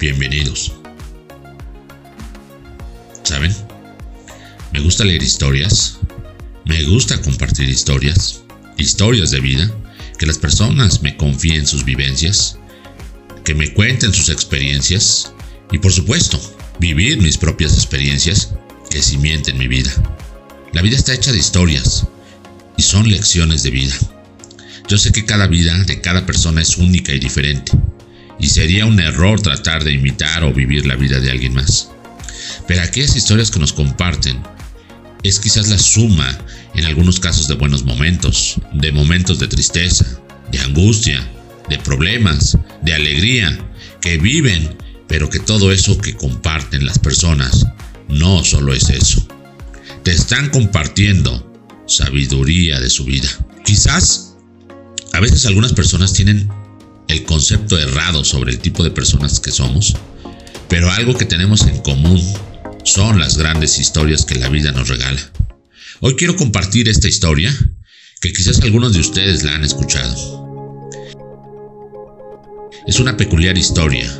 Bienvenidos. ¿Saben? Me gusta leer historias. Me gusta compartir historias. Historias de vida. Que las personas me confíen sus vivencias. Que me cuenten sus experiencias. Y por supuesto, vivir mis propias experiencias que cimienten mi vida. La vida está hecha de historias y son lecciones de vida. Yo sé que cada vida de cada persona es única y diferente y sería un error tratar de imitar o vivir la vida de alguien más. Pero aquellas historias que nos comparten es quizás la suma, en algunos casos, de buenos momentos, de momentos de tristeza, de angustia, de problemas, de alegría, que viven, pero que todo eso que comparten las personas no solo es eso. Te están compartiendo sabiduría de su vida. Quizás a veces algunas personas tienen el concepto errado sobre el tipo de personas que somos, pero algo que tenemos en común son las grandes historias que la vida nos regala. Hoy quiero compartir esta historia que quizás algunos de ustedes la han escuchado. Es una peculiar historia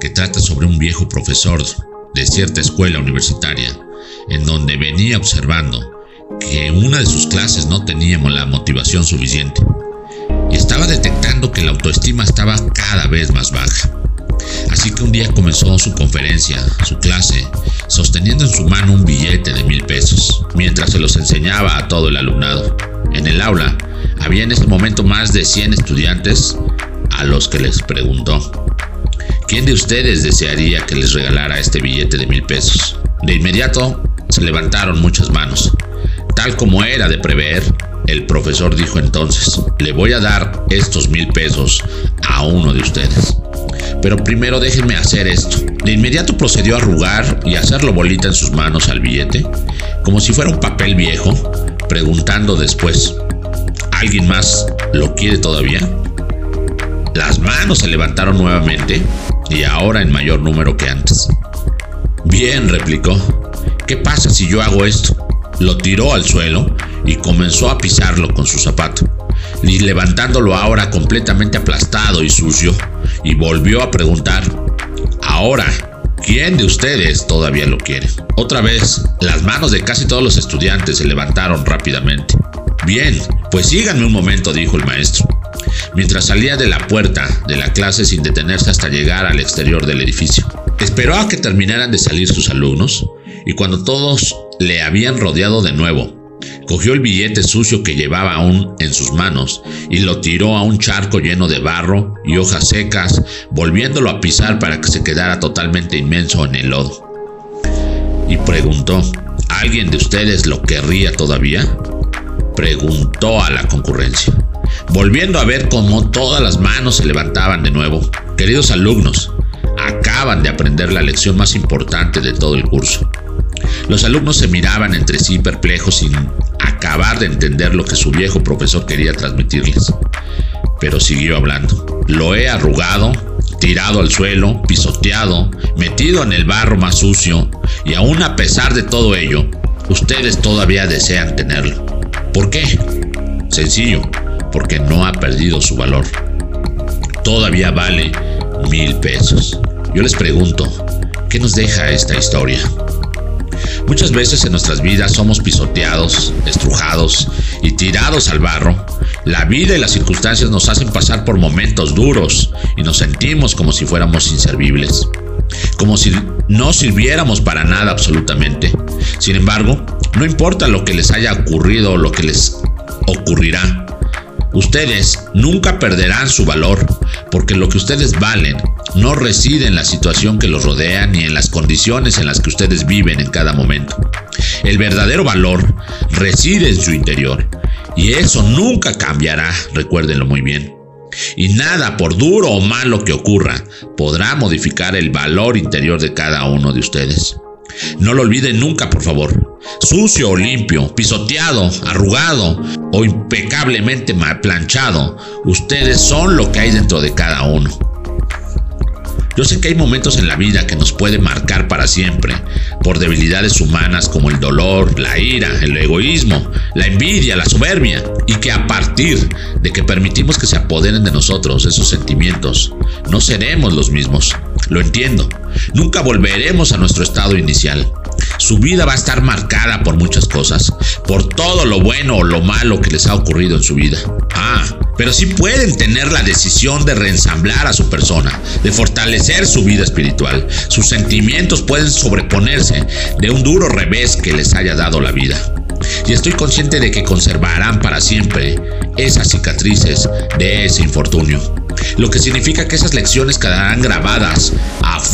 que trata sobre un viejo profesor de cierta escuela universitaria en donde venía observando que una de sus clases no teníamos la motivación suficiente estaba detectando que la autoestima estaba cada vez más baja. Así que un día comenzó su conferencia, su clase, sosteniendo en su mano un billete de mil pesos, mientras se los enseñaba a todo el alumnado. En el aula había en ese momento más de 100 estudiantes a los que les preguntó, ¿quién de ustedes desearía que les regalara este billete de mil pesos? De inmediato se levantaron muchas manos. Tal como era de prever, el profesor dijo entonces, le voy a dar estos mil pesos a uno de ustedes. Pero primero déjenme hacer esto. De inmediato procedió a arrugar y hacerlo bolita en sus manos al billete, como si fuera un papel viejo, preguntando después, ¿alguien más lo quiere todavía? Las manos se levantaron nuevamente y ahora en mayor número que antes. Bien, replicó. ¿Qué pasa si yo hago esto? Lo tiró al suelo y comenzó a pisarlo con su zapato, levantándolo ahora completamente aplastado y sucio, y volvió a preguntar, ahora, ¿quién de ustedes todavía lo quiere? Otra vez, las manos de casi todos los estudiantes se levantaron rápidamente. Bien, pues síganme un momento, dijo el maestro, mientras salía de la puerta de la clase sin detenerse hasta llegar al exterior del edificio. Esperó a que terminaran de salir sus alumnos, y cuando todos le habían rodeado de nuevo, cogió el billete sucio que llevaba aún en sus manos y lo tiró a un charco lleno de barro y hojas secas, volviéndolo a pisar para que se quedara totalmente inmenso en el lodo. Y preguntó, ¿alguien de ustedes lo querría todavía? Preguntó a la concurrencia, volviendo a ver cómo todas las manos se levantaban de nuevo. Queridos alumnos, acaban de aprender la lección más importante de todo el curso. Los alumnos se miraban entre sí perplejos sin acabar de entender lo que su viejo profesor quería transmitirles. Pero siguió hablando. Lo he arrugado, tirado al suelo, pisoteado, metido en el barro más sucio, y aún a pesar de todo ello, ustedes todavía desean tenerlo. ¿Por qué? Sencillo, porque no ha perdido su valor. Todavía vale mil pesos. Yo les pregunto, ¿qué nos deja esta historia? Muchas veces en nuestras vidas somos pisoteados, estrujados y tirados al barro. La vida y las circunstancias nos hacen pasar por momentos duros y nos sentimos como si fuéramos inservibles, como si no sirviéramos para nada absolutamente. Sin embargo, no importa lo que les haya ocurrido o lo que les ocurrirá, ustedes nunca perderán su valor, porque lo que ustedes valen no reside en la situación que los rodea ni en las condiciones en las que ustedes viven en cada momento. El verdadero valor reside en su interior y eso nunca cambiará, recuérdenlo muy bien. Y nada, por duro o malo que ocurra, podrá modificar el valor interior de cada uno de ustedes. No lo olviden nunca, por favor. Sucio o limpio, pisoteado, arrugado o impecablemente planchado, ustedes son lo que hay dentro de cada uno. Yo sé que hay momentos en la vida que nos pueden marcar para siempre, por debilidades humanas como el dolor, la ira, el egoísmo, la envidia, la soberbia, y que a partir de que permitimos que se apoderen de nosotros esos sentimientos, no seremos los mismos. Lo entiendo. Nunca volveremos a nuestro estado inicial. Su vida va a estar marcada por muchas cosas, por todo lo bueno o lo malo que les ha ocurrido en su vida. Ah, pero sí pueden tener la decisión de reensamblar a su persona, de fortalecer su vida espiritual. Sus sentimientos pueden sobreponerse de un duro revés que les haya dado la vida. Y estoy consciente de que conservarán para siempre esas cicatrices de ese infortunio lo que significa que esas lecciones quedarán grabadas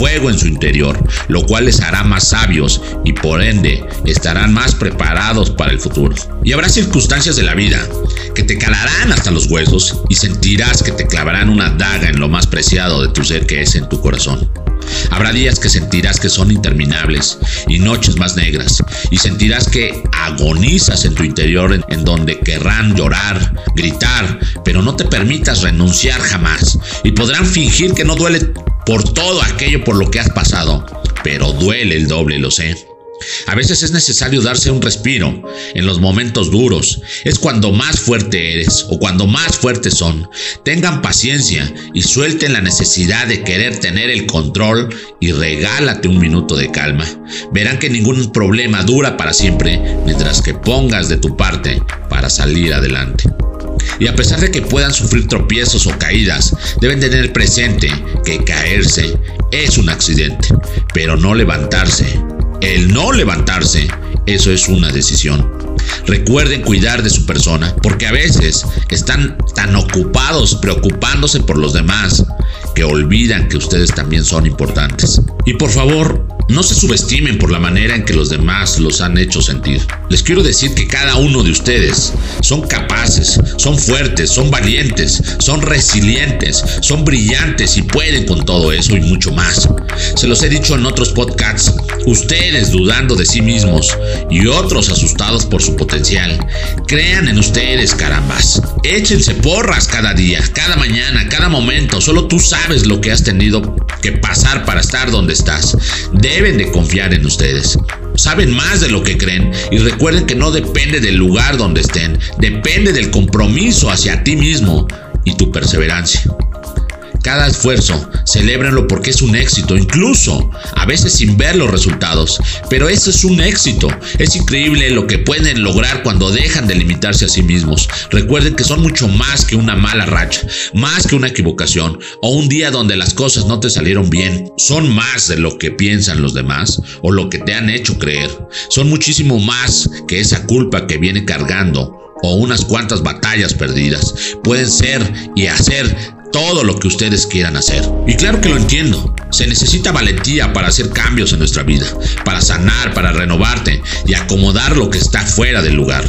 fuego en su interior, lo cual les hará más sabios y por ende estarán más preparados para el futuro. Y habrá circunstancias de la vida que te calarán hasta los huesos y sentirás que te clavarán una daga en lo más preciado de tu ser que es en tu corazón. Habrá días que sentirás que son interminables y noches más negras y sentirás que agonizas en tu interior en, donde querrán llorar, gritar, pero no te permitas renunciar jamás y podrán fingir que no duele por todo aquello por lo que has pasado, pero duele el doble, lo sé. A veces es necesario darse un respiro en los momentos duros. Es cuando más fuerte eres o cuando más fuertes son. Tengan paciencia y suelten la necesidad de querer tener el control y regálate un minuto de calma. Verán que ningún problema dura para siempre mientras que pongas de tu parte para salir adelante. Y a pesar de que puedan sufrir tropiezos o caídas, deben tener presente que caerse es un accidente, pero no levantarse el no levantarse, eso es una decisión. Recuerden cuidar de su persona, porque a veces están tan ocupados preocupándose por los demás que olvidan que ustedes también son importantes. Y por favor, no se subestimen por la manera en que los demás los han hecho sentir. Les quiero decir que cada uno de ustedes son capaces, son fuertes, son valientes, son resilientes, son brillantes y pueden con todo eso y mucho más. Se los he dicho en otros podcasts, ustedes dudando de sí mismos y otros asustados por su potencial. Crean en ustedes, carambas. Échense porras cada día, cada mañana, cada momento. Solo tú sabes lo que has tenido que pasar para estar donde estás. Deben de confiar en ustedes. Saben más de lo que creen y recuerden que no depende del lugar donde estén, depende del compromiso hacia ti mismo y tu perseverancia. Cada esfuerzo, celébrenlo porque es un éxito, incluso a veces sin ver los resultados. Pero eso es un éxito. Es increíble lo que pueden lograr cuando dejan de limitarse a sí mismos. Recuerden que son mucho más que una mala racha, más que una equivocación o un día donde las cosas no te salieron bien. Son más de lo que piensan los demás o lo que te han hecho creer. Son muchísimo más que esa culpa que viene cargando o unas cuantas batallas perdidas. Pueden ser y hacer todo lo que ustedes quieran hacer. Y claro que lo entiendo. Se necesita valentía para hacer cambios en nuestra vida, para sanar, para renovarte y acomodar lo que está fuera del lugar.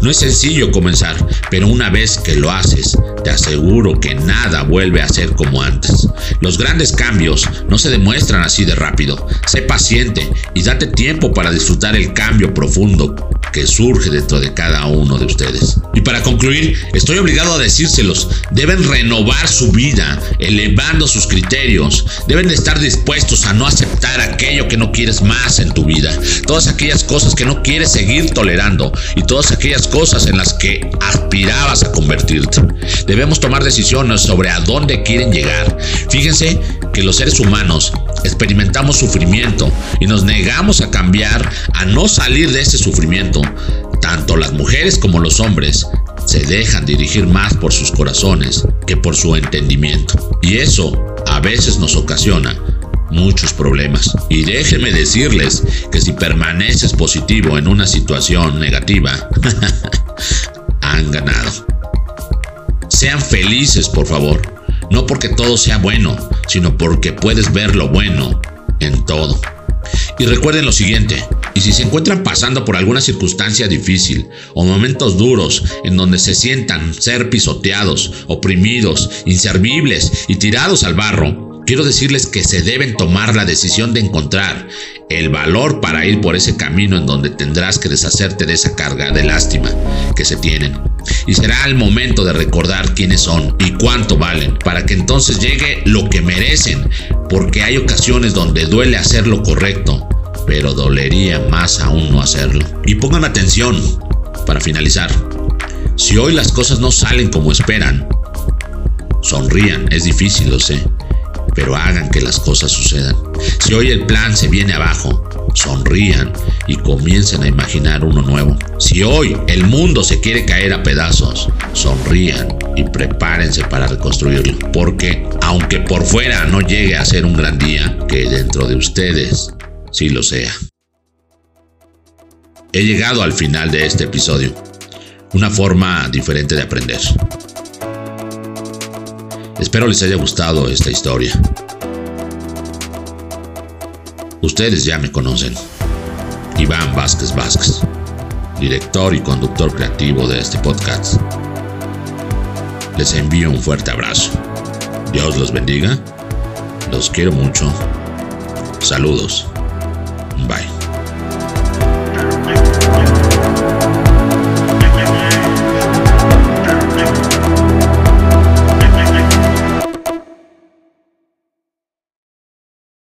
No es sencillo comenzar, pero una vez que lo haces, te aseguro que nada vuelve a ser como antes. Los grandes cambios no se demuestran así de rápido. Sé paciente y date tiempo para disfrutar el cambio profundo que surge dentro de cada uno de ustedes. Y para concluir, estoy obligado a decírselos, deben renovar su vida, elevando sus criterios, deben de estar dispuestos a no aceptar aquello que no quieres más en tu vida, todas aquellas cosas que no quieres seguir tolerando y todas aquellas cosas en las que aspirabas a convertirte. Debemos tomar decisiones sobre a dónde quieren llegar. Fíjense que los seres humanos experimentamos sufrimiento y nos negamos a cambiar, a no salir de ese sufrimiento. Tanto las mujeres como los hombres se dejan dirigir más por sus corazones que por su entendimiento. Y eso a veces nos ocasiona muchos problemas. Y déjenme decirles que si permaneces positivo en una situación negativa, han ganado. Sean felices, por favor. No porque todo sea bueno, sino porque puedes ver lo bueno en todo. Y recuerden lo siguiente, y si se encuentran pasando por alguna circunstancia difícil o momentos duros en donde se sientan ser pisoteados, oprimidos, inservibles y tirados al barro, quiero decirles que se deben tomar la decisión de encontrar el valor para ir por ese camino en donde tendrás que deshacerte de esa carga de lástima que se tienen Y será el momento de recordar quiénes son y cuánto valen, para que entonces llegue lo que merecen, porque hay ocasiones donde duele hacer lo correcto, pero dolería más aún no hacerlo. Y pongan atención, para finalizar, si hoy las cosas no salen como esperan, sonrían, es difícil, lo sé, pero hagan que las cosas sucedan. Si hoy el plan se viene abajo, sonrían y comiencen a imaginar uno nuevo. Si hoy el mundo se quiere caer a pedazos, sonrían y prepárense para reconstruirlo. Porque aunque por fuera no llegue a ser un gran día, que dentro de ustedes sí lo sea. He llegado al final de este episodio. Una forma diferente de aprender. Espero les haya gustado esta historia. Ustedes ya me conocen. Iván Vázquez Vázquez, director y conductor creativo de este podcast. Les envío un fuerte abrazo. Dios los bendiga. Los quiero mucho. Saludos. Bye.